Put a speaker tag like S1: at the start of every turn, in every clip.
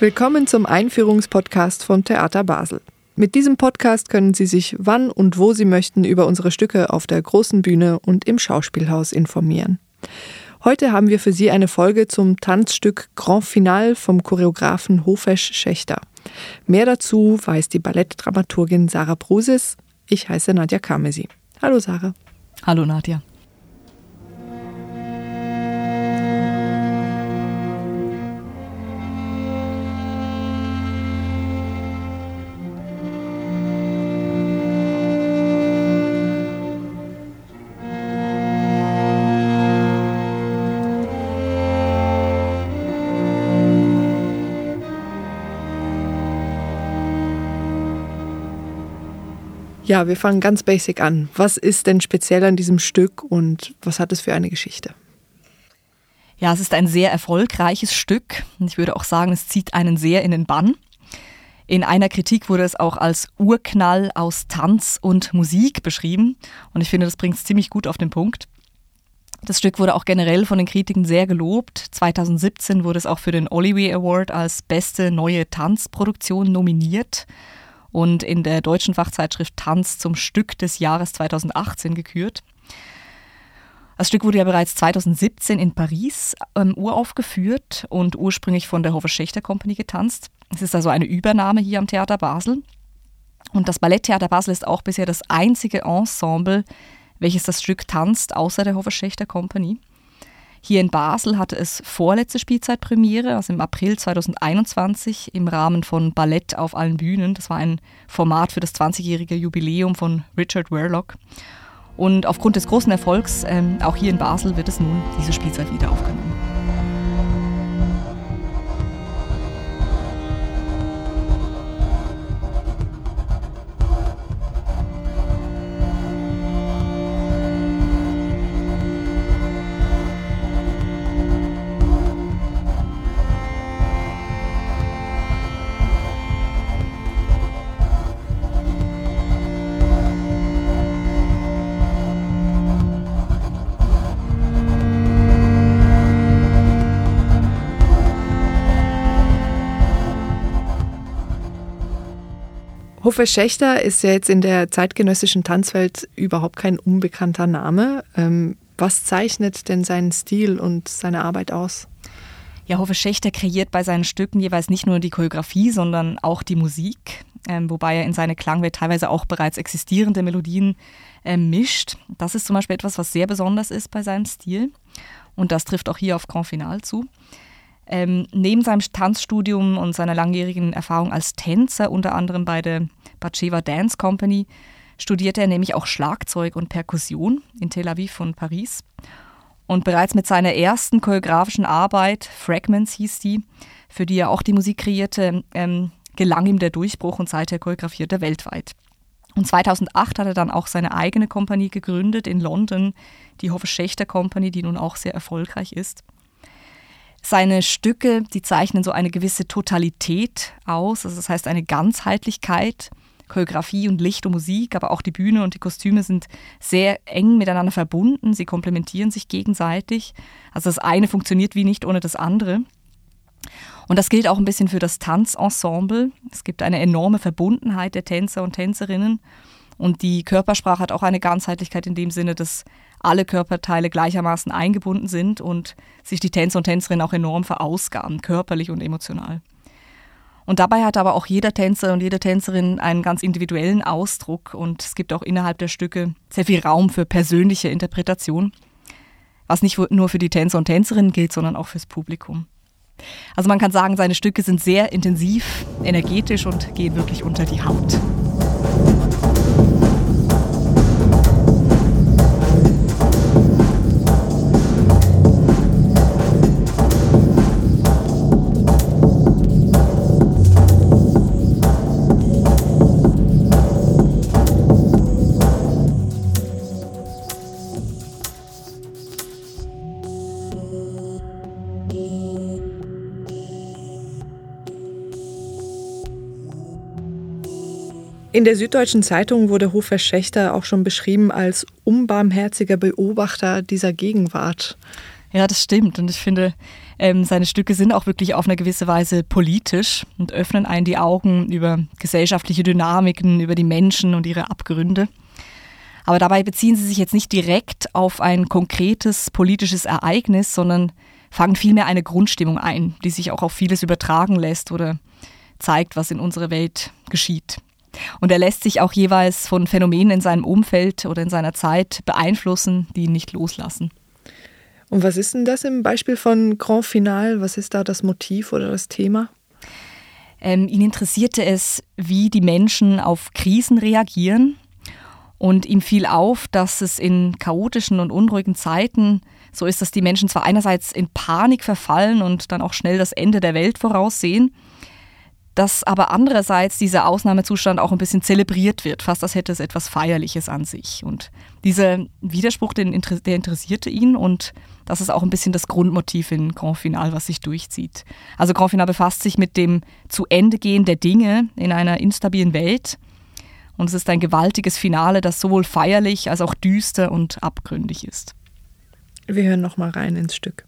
S1: Willkommen zum Einführungspodcast von Theater Basel. Mit diesem Podcast können Sie sich wann und wo Sie möchten über unsere Stücke auf der großen Bühne und im Schauspielhaus informieren. Heute haben wir für Sie eine Folge zum Tanzstück Grand Final vom Choreografen Hofesch Schächter. Mehr dazu weiß die Ballettdramaturgin Sarah Brusis. Ich heiße Nadja Kamesi. Hallo Sarah.
S2: Hallo Nadja.
S1: Ja, wir fangen ganz basic an. Was ist denn speziell an diesem Stück und was hat es für eine Geschichte?
S2: Ja, es ist ein sehr erfolgreiches Stück. Ich würde auch sagen, es zieht einen sehr in den Bann. In einer Kritik wurde es auch als Urknall aus Tanz und Musik beschrieben. Und ich finde, das bringt es ziemlich gut auf den Punkt. Das Stück wurde auch generell von den Kritiken sehr gelobt. 2017 wurde es auch für den Olivier Award als beste neue Tanzproduktion nominiert und in der deutschen Fachzeitschrift Tanz zum Stück des Jahres 2018 gekürt. Das Stück wurde ja bereits 2017 in Paris ähm, uraufgeführt und ursprünglich von der Hofer Schächter Company getanzt. Es ist also eine Übernahme hier am Theater Basel. Und das Balletttheater Basel ist auch bisher das einzige Ensemble, welches das Stück tanzt, außer der Hofer Schächter Company. Hier in Basel hatte es vorletzte Spielzeitpremiere, also im April 2021 im Rahmen von Ballett auf allen Bühnen. Das war ein Format für das 20-jährige Jubiläum von Richard Werlock. Und aufgrund des großen Erfolgs, ähm, auch hier in Basel, wird es nun diese Spielzeit wieder aufgenommen.
S1: Hofer Schächter ist ja jetzt in der zeitgenössischen Tanzwelt überhaupt kein unbekannter Name. Ähm, was zeichnet denn seinen Stil und seine Arbeit aus?
S2: Ja, Hofer Schächter kreiert bei seinen Stücken jeweils nicht nur die Choreografie, sondern auch die Musik, ähm, wobei er in seine Klangwelt teilweise auch bereits existierende Melodien äh, mischt. Das ist zum Beispiel etwas, was sehr besonders ist bei seinem Stil. Und das trifft auch hier auf Grand Final zu. Ähm, neben seinem Tanzstudium und seiner langjährigen Erfahrung als Tänzer, unter anderem bei der Batsheva Dance Company, studierte er nämlich auch Schlagzeug und Perkussion in Tel Aviv und Paris. Und bereits mit seiner ersten choreografischen Arbeit, Fragments hieß die, für die er auch die Musik kreierte, ähm, gelang ihm der Durchbruch und seither choreografierte er weltweit. Und 2008 hat er dann auch seine eigene Kompanie gegründet in London, die Hoffe Schächter Company, die nun auch sehr erfolgreich ist. Seine Stücke, die zeichnen so eine gewisse Totalität aus, also das heißt eine Ganzheitlichkeit. Choreografie und Licht und Musik, aber auch die Bühne und die Kostüme sind sehr eng miteinander verbunden. Sie komplementieren sich gegenseitig. Also das eine funktioniert wie nicht ohne das andere. Und das gilt auch ein bisschen für das Tanzensemble. Es gibt eine enorme Verbundenheit der Tänzer und Tänzerinnen. Und die Körpersprache hat auch eine Ganzheitlichkeit in dem Sinne, dass alle Körperteile gleichermaßen eingebunden sind und sich die Tänzer und Tänzerinnen auch enorm verausgaben, körperlich und emotional. Und dabei hat aber auch jeder Tänzer und jede Tänzerin einen ganz individuellen Ausdruck und es gibt auch innerhalb der Stücke sehr viel Raum für persönliche Interpretation, was nicht nur für die Tänzer und Tänzerinnen gilt, sondern auch fürs Publikum. Also man kann sagen, seine Stücke sind sehr intensiv, energetisch und gehen wirklich unter die Haut.
S1: In der Süddeutschen Zeitung wurde Hofer Schächter auch schon beschrieben als unbarmherziger Beobachter dieser Gegenwart.
S2: Ja, das stimmt. Und ich finde, Ähm, seine Stücke sind auch wirklich auf eine gewisse Weise politisch und öffnen einen die Augen über gesellschaftliche Dynamiken, über die Menschen und ihre Abgründe. Aber dabei beziehen sie sich jetzt nicht direkt auf ein konkretes politisches Ereignis, sondern fangen vielmehr eine Grundstimmung ein, die sich auch auf vieles übertragen lässt oder zeigt, was in unserer Welt geschieht. Und er lässt sich auch jeweils von Phänomenen in seinem Umfeld oder in seiner Zeit beeinflussen, die ihn nicht loslassen.
S1: Und was ist denn das im Beispiel von Grand Final? Was ist da das Motiv oder das Thema?
S2: Ähm, ihn interessierte es, wie die Menschen auf Krisen reagieren und ihm fiel auf, dass es in chaotischen und unruhigen Zeiten so ist, dass die Menschen zwar einerseits in Panik verfallen und dann auch schnell das Ende der Welt voraussehen, dass aber andererseits dieser Ausnahmezustand auch ein bisschen zelebriert wird, fast als hätte es etwas Feierliches an sich. Und dieser Widerspruch, der interessierte ihn und das ist auch ein bisschen das Grundmotiv in Grand Final, was sich durchzieht. Also Grand Final befasst sich mit dem Zu Ende gehen der Dinge in einer instabilen Welt und es ist ein gewaltiges Finale, das sowohl feierlich als auch düster und abgründig ist.
S1: Wir hören noch mal rein ins Stück.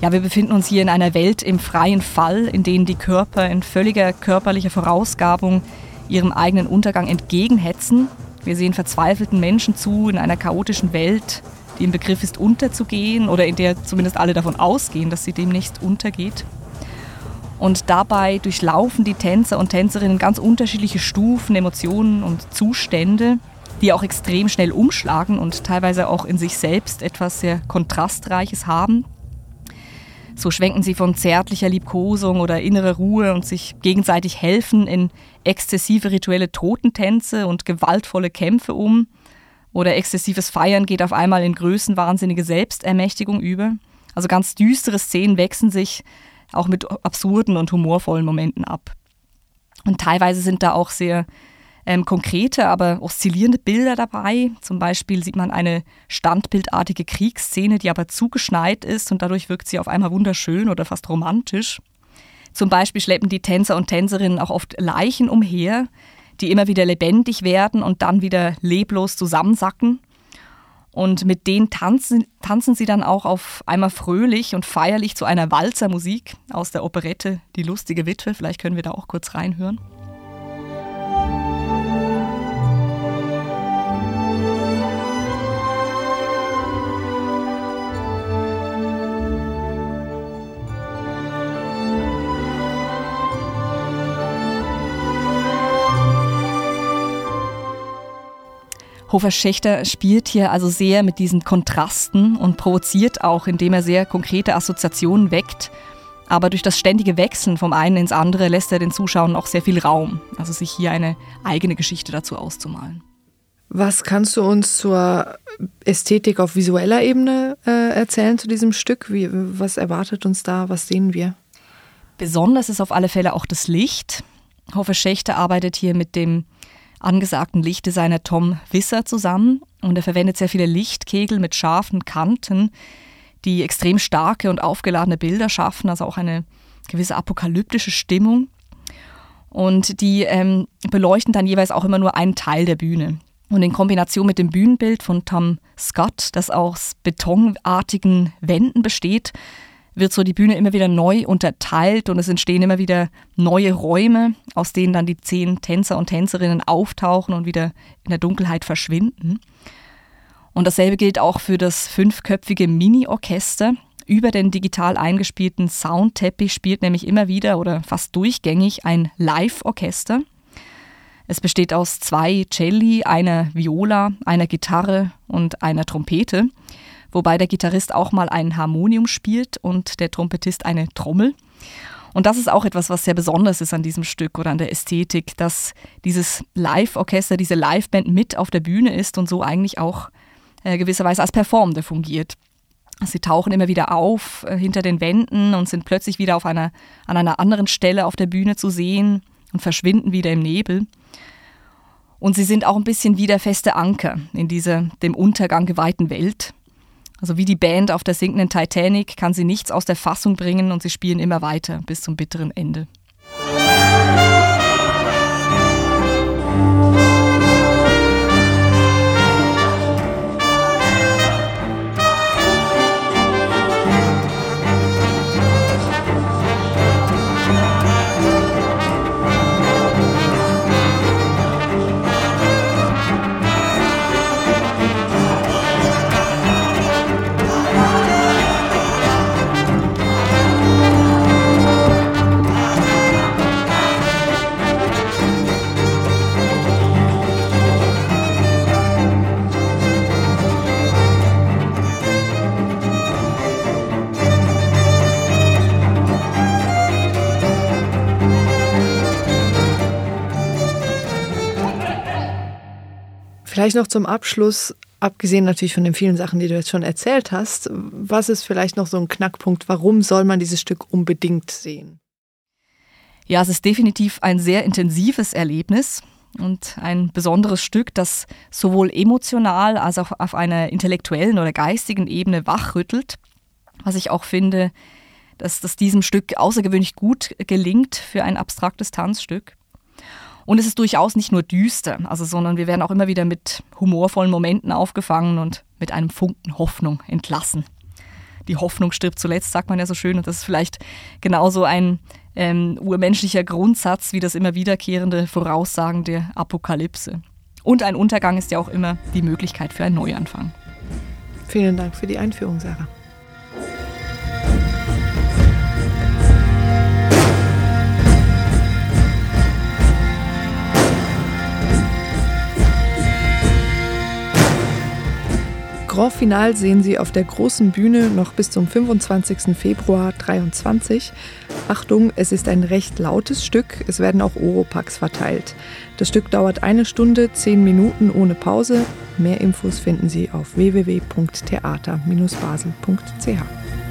S2: Ja, wir befinden uns hier in einer Welt im freien Fall, in denen die Körper in völliger körperlicher Vorausgabung ihrem eigenen Untergang entgegenhetzen. Wir sehen verzweifelten Menschen zu in einer chaotischen Welt, die im Begriff ist, unterzugehen oder in der zumindest alle davon ausgehen, dass sie demnächst untergeht. Und dabei durchlaufen die Tänzer und Tänzerinnen ganz unterschiedliche Stufen, Emotionen und Zustände, die auch extrem schnell umschlagen und teilweise auch in sich selbst etwas sehr Kontrastreiches haben. So schwenken sie von zärtlicher Liebkosung oder innere Ruhe und sich gegenseitig helfen in exzessive rituelle Totentänze und gewaltvolle Kämpfe um. Oder exzessives Feiern geht auf einmal in größenwahnsinnige Selbstermächtigung über. Also ganz düstere Szenen wechseln sich auch mit absurden und humorvollen Momenten ab. Und teilweise sind da auch sehr ähm, konkrete, aber oszillierende Bilder dabei. Zum Beispiel sieht man eine standbildartige Kriegsszene, die aber zugeschneit ist und dadurch wirkt sie auf einmal wunderschön oder fast romantisch. Zum Beispiel schleppen die Tänzer und Tänzerinnen auch oft Leichen umher, die immer wieder lebendig werden und dann wieder leblos zusammensacken. Und mit denen tanzen, tanzen sie dann auch auf einmal fröhlich und feierlich zu einer Walzermusik aus der Operette Die lustige Witwe. Vielleicht können wir da auch kurz reinhören. Hofer Schächter spielt hier also sehr mit diesen Kontrasten und provoziert auch, indem er sehr konkrete Assoziationen weckt. Aber durch das ständige Wechseln vom einen ins andere lässt er den Zuschauern auch sehr viel Raum, also sich hier eine eigene Geschichte dazu auszumalen.
S1: Was kannst du uns zur Ästhetik auf visueller Ebene äh, erzählen zu diesem Stück? Wie, was erwartet uns da? Was sehen wir?
S2: Besonders ist auf alle Fälle auch das Licht. Hofer Schächter arbeitet hier mit dem angesagten Lichtdesigner Tom Wisser zusammen und er verwendet sehr viele Lichtkegel mit scharfen Kanten, die extrem starke und aufgeladene Bilder schaffen, also auch eine gewisse apokalyptische Stimmung. Und die ähm, beleuchten dann jeweils auch immer nur einen Teil der Bühne. Und in Kombination mit dem Bühnenbild von Tom Scott, das aus betonartigen Wänden besteht, wird so die Bühne immer wieder neu unterteilt und es entstehen immer wieder neue Räume, aus denen dann die zehn Tänzer und Tänzerinnen auftauchen und wieder in der Dunkelheit verschwinden. Und dasselbe gilt auch für das fünfköpfige Mini-Orchester. Über den digital eingespielten Soundteppich spielt nämlich immer wieder oder fast durchgängig ein Live-Orchester. Es besteht aus zwei Celli, einer Viola, einer Gitarre und einer Trompete wobei der Gitarrist auch mal ein Harmonium spielt und der Trompetist eine Trommel. Und das ist auch etwas, was sehr besonders ist an diesem Stück oder an der Ästhetik, dass dieses Live-Orchester, diese Live-Band mit auf der Bühne ist und so eigentlich auch äh, gewisserweise als Performende fungiert. Sie tauchen immer wieder auf äh, hinter den Wänden und sind plötzlich wieder auf einer, an einer anderen Stelle auf der Bühne zu sehen und verschwinden wieder im Nebel. Und sie sind auch ein bisschen wie der feste Anker in dieser dem Untergang geweihten Welt. Also wie die Band auf der sinkenden Titanic kann sie nichts aus der Fassung bringen und sie spielen immer weiter bis zum bitteren Ende.
S1: Vielleicht noch zum Abschluss, abgesehen natürlich von den vielen Sachen, die du jetzt schon erzählt hast, was ist vielleicht noch so ein Knackpunkt? Warum soll man dieses Stück unbedingt sehen?
S2: Ja, es ist definitiv ein sehr intensives Erlebnis und ein besonderes Stück, das sowohl emotional als auch auf einer intellektuellen oder geistigen Ebene wachrüttelt. Was ich auch finde, dass das diesem Stück außergewöhnlich gut gelingt für ein abstraktes Tanzstück. Und es ist durchaus nicht nur düster, also, sondern wir werden auch immer wieder mit humorvollen Momenten aufgefangen und mit einem Funken Hoffnung entlassen. Die Hoffnung stirbt zuletzt, sagt man ja so schön, und das ist vielleicht genauso ein ähm, urmenschlicher Grundsatz wie das immer wiederkehrende Voraussagen der Apokalypse. Und ein Untergang ist ja auch immer die Möglichkeit für einen Neuanfang.
S1: Vielen Dank für die Einführung, Sarah. Grand Final sehen Sie auf der großen Bühne noch bis zum 25. Februar 23. Achtung, es ist ein recht lautes Stück, es werden auch Oropax verteilt. Das Stück dauert eine Stunde, zehn Minuten ohne Pause. Mehr Infos finden Sie auf www.theater-basel.ch.